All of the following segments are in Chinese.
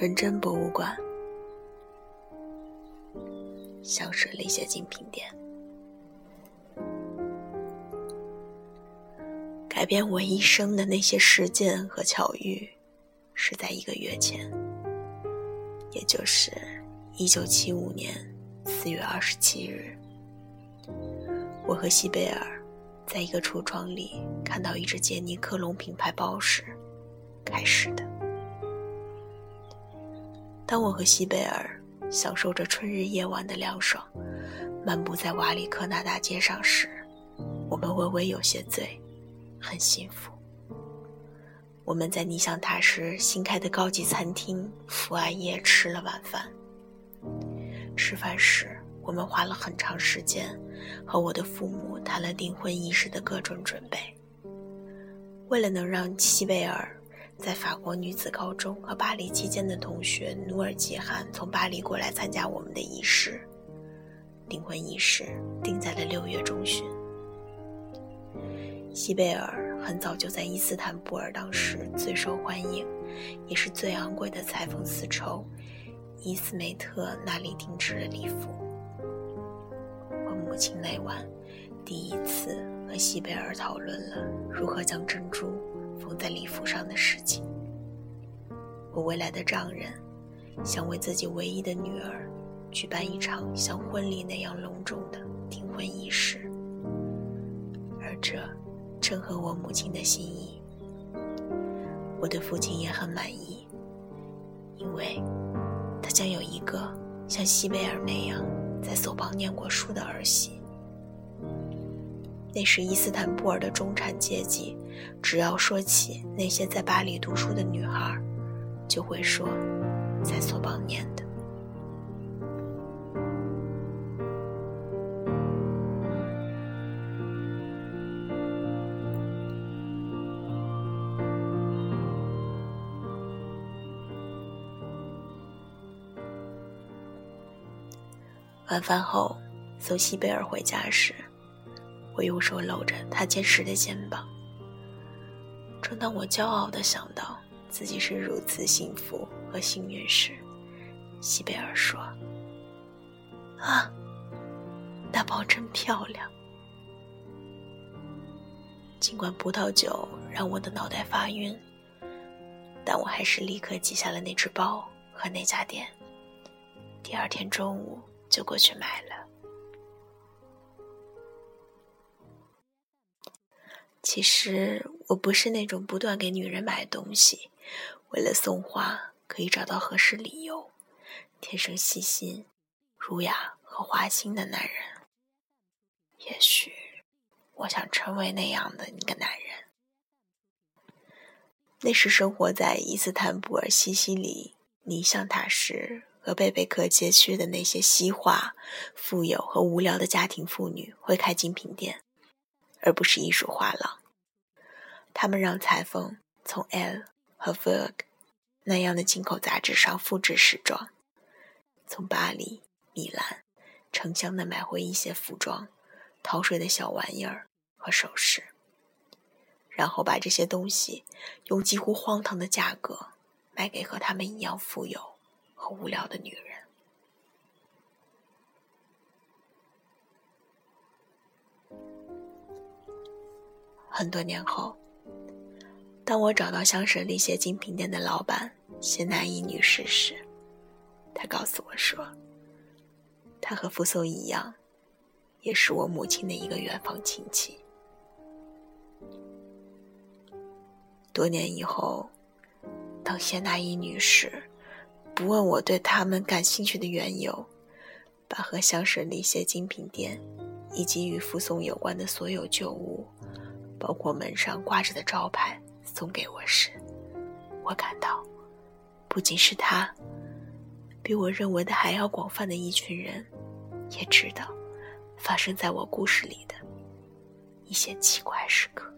纯真博物馆，香水了一些精品店。改变我一生的那些事件和巧遇，是在一个月前，也就是一九七五年四月二十七日，我和西贝尔在一个橱窗里看到一只杰尼克隆品牌包时开始的。当我和西贝尔享受着春日夜晚的凉爽，漫步在瓦里科纳大街上时，我们微微有些醉。很幸福。我们在尼香塔什新开的高级餐厅福安夜吃了晚饭。吃饭时，我们花了很长时间和我的父母谈了订婚仪式的各种准备。为了能让西贝尔在法国女子高中和巴黎期间的同学努尔吉汗从巴黎过来参加我们的仪式，订婚仪式定在了六月中旬。西贝尔很早就在伊斯坦布尔当时最受欢迎，也是最昂贵的裁缝丝绸伊斯梅特那里定制了礼服。我母亲那晚第一次和西贝尔讨论了如何将珍珠缝在礼服上的事情。我未来的丈人想为自己唯一的女儿举办一场像婚礼那样隆重的订婚仪式，而这。正合我母亲的心意，我的父亲也很满意，因为他将有一个像西贝尔那样在索邦念过书的儿媳。那是伊斯坦布尔的中产阶级，只要说起那些在巴黎读书的女孩，就会说在索邦念的。晚饭后，送西贝尔回家时，我用手搂着他坚实的肩膀。正当我骄傲地想到自己是如此幸福和幸运时，西贝尔说：“啊，那包真漂亮。”尽管葡萄酒让我的脑袋发晕，但我还是立刻记下了那只包和那家店。第二天中午。就过去买了。其实我不是那种不断给女人买东西，为了送花可以找到合适理由，天生细心、儒雅和花心的男人。也许我想成为那样的一个男人。那时生活在伊斯坦布尔西西里尼香塔什。和贝贝克街区的那些西化、富有和无聊的家庭妇女会开精品店，而不是艺术画廊。他们让裁缝从《El》和《Vogue》那样的进口杂志上复制时装，从巴黎、米兰成箱的买回一些服装、逃税的小玩意儿和首饰，然后把这些东西用几乎荒唐的价格卖给和他们一样富有。和无聊的女人。很多年后，当我找到香舍利谢精品店的老板谢娜伊女士时，她告诉我说，她和福松一样，也是我母亲的一个远房亲戚。多年以后，当谢娜伊女士。不问我对他们感兴趣的缘由，把和香舍利谢精品店以及与附送有关的所有旧物，包括门上挂着的招牌，送给我时，我感到，不仅是他，比我认为的还要广泛的一群人，也知道发生在我故事里的一些奇怪时刻。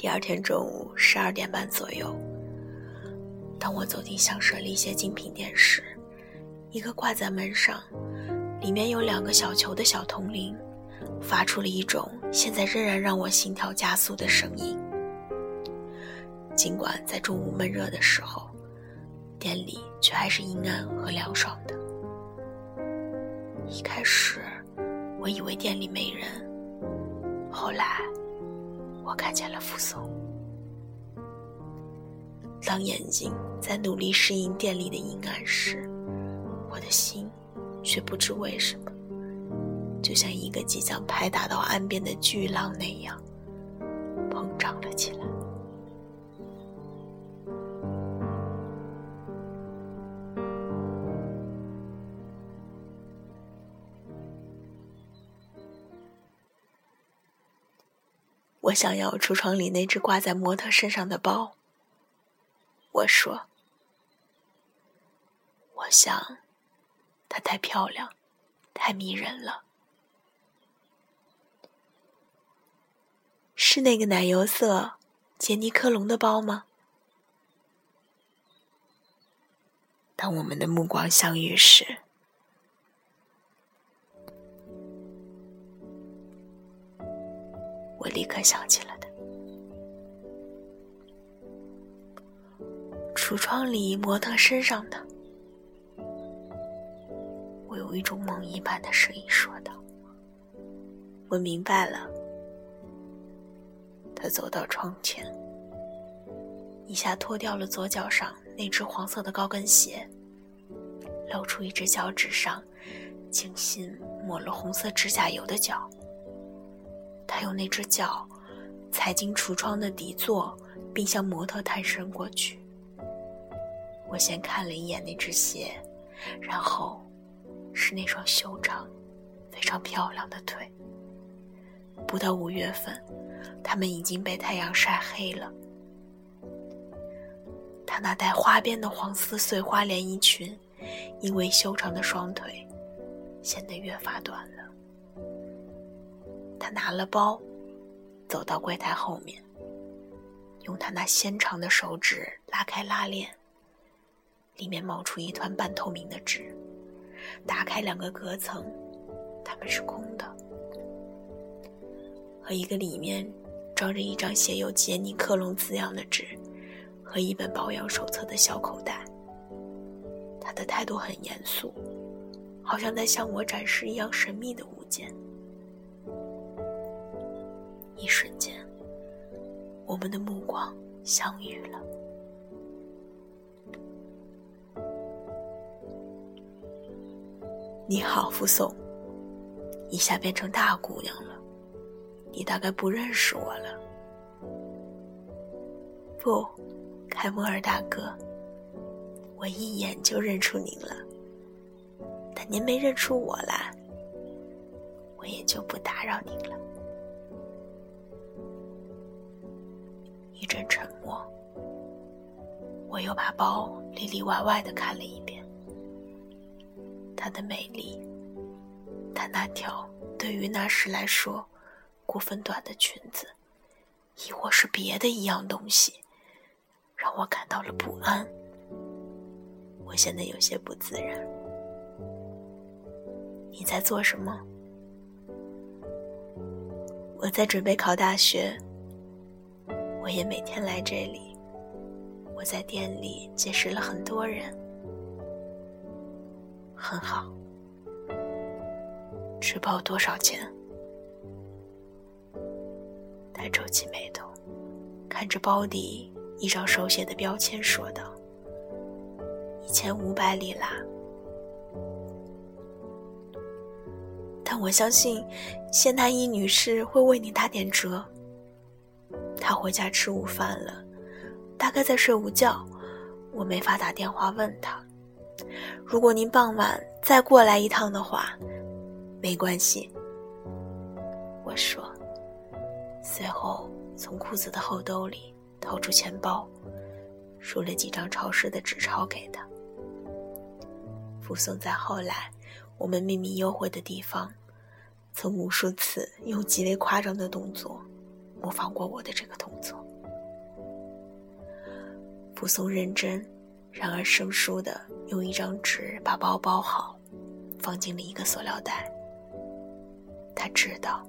第二天中午十二点半左右，当我走进香舍里些精品店时，一个挂在门上、里面有两个小球的小铜铃，发出了一种现在仍然让我心跳加速的声音。尽管在中午闷热的时候，店里却还是阴暗和凉爽的。一开始，我以为店里没人，后来。我看见了傅松。当眼睛在努力适应店里的阴暗时，我的心却不知为什么，就像一个即将拍打到岸边的巨浪那样，膨胀了起来。我想要橱窗里那只挂在模特身上的包。我说：“我想，它太漂亮，太迷人了。是那个奶油色杰尼科隆的包吗？”当我们的目光相遇时。我立刻想起了他。橱窗里模特身上的，我有一种梦一般的声音说道：“我明白了。”他走到窗前，一下脱掉了左脚上那只黄色的高跟鞋，露出一只脚趾上精心抹了红色指甲油的脚。他用那只脚踩进橱窗的底座，并向模特探身过去。我先看了一眼那只鞋，然后是那双修长、非常漂亮的腿。不到五月份，它们已经被太阳晒黑了。他那带花边的黄丝碎花连衣裙，因为修长的双腿，显得越发短了。他拿了包，走到柜台后面，用他那纤长的手指拉开拉链，里面冒出一团半透明的纸，打开两个隔层，它们是空的，和一个里面装着一张写有杰尼克隆字样的纸和一本保养手册的小口袋。他的态度很严肃，好像在向我展示一样神秘的物件。一瞬间，我们的目光相遇了。你好，傅松。一下变成大姑娘了，你大概不认识我了。不，凯莫尔大哥，我一眼就认出您了。但您没认出我来，我也就不打扰您了。一阵沉默，我又把包里里外外的看了一遍。她的美丽，她那条对于那时来说过分短的裙子，亦或是别的一样东西，让我感到了不安。我现在有些不自然。你在做什么？我在准备考大学。我也每天来这里。我在店里结识了很多人，很好。吃包多少钱？他皱起眉头，看着包底一张手写的标签，说道：“一千五百里拉。”但我相信，谢娜伊女士会为你打点折。他回家吃午饭了，大概在睡午觉。我没法打电话问他。如果您傍晚再过来一趟的话，没关系。我说，随后从裤子的后兜里掏出钱包，输了几张超市的纸钞给他，附送在后来我们秘密幽会的地方，曾无数次用极为夸张的动作。模仿过我的这个动作。蒲松认真，然而生疏的用一张纸把包包好，放进了一个塑料袋。他知道，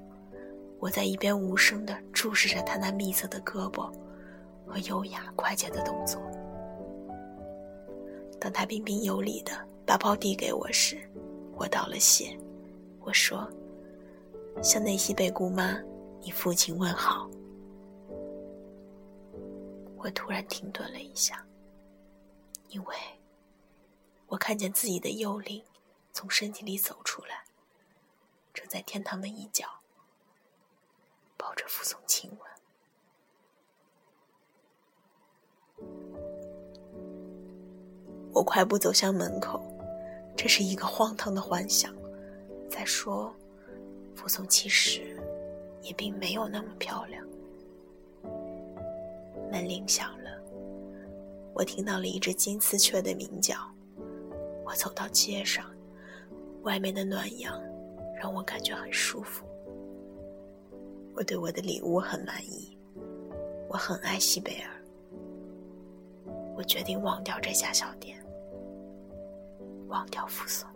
我在一边无声的注视着他那密色的胳膊和优雅快捷的动作。当他彬彬有礼的把包递给我时，我道了谢。我说：“向内西北姑妈，你父亲问好。”我突然停顿了一下，因为我看见自己的幽灵从身体里走出来，正在天堂的一角抱着傅松亲吻。我快步走向门口，这是一个荒唐的幻想。再说，傅松其实也并没有那么漂亮。门铃响了，我听到了一只金丝雀的鸣叫。我走到街上，外面的暖阳让我感觉很舒服。我对我的礼物很满意，我很爱西贝尔。我决定忘掉这家小店，忘掉扶松。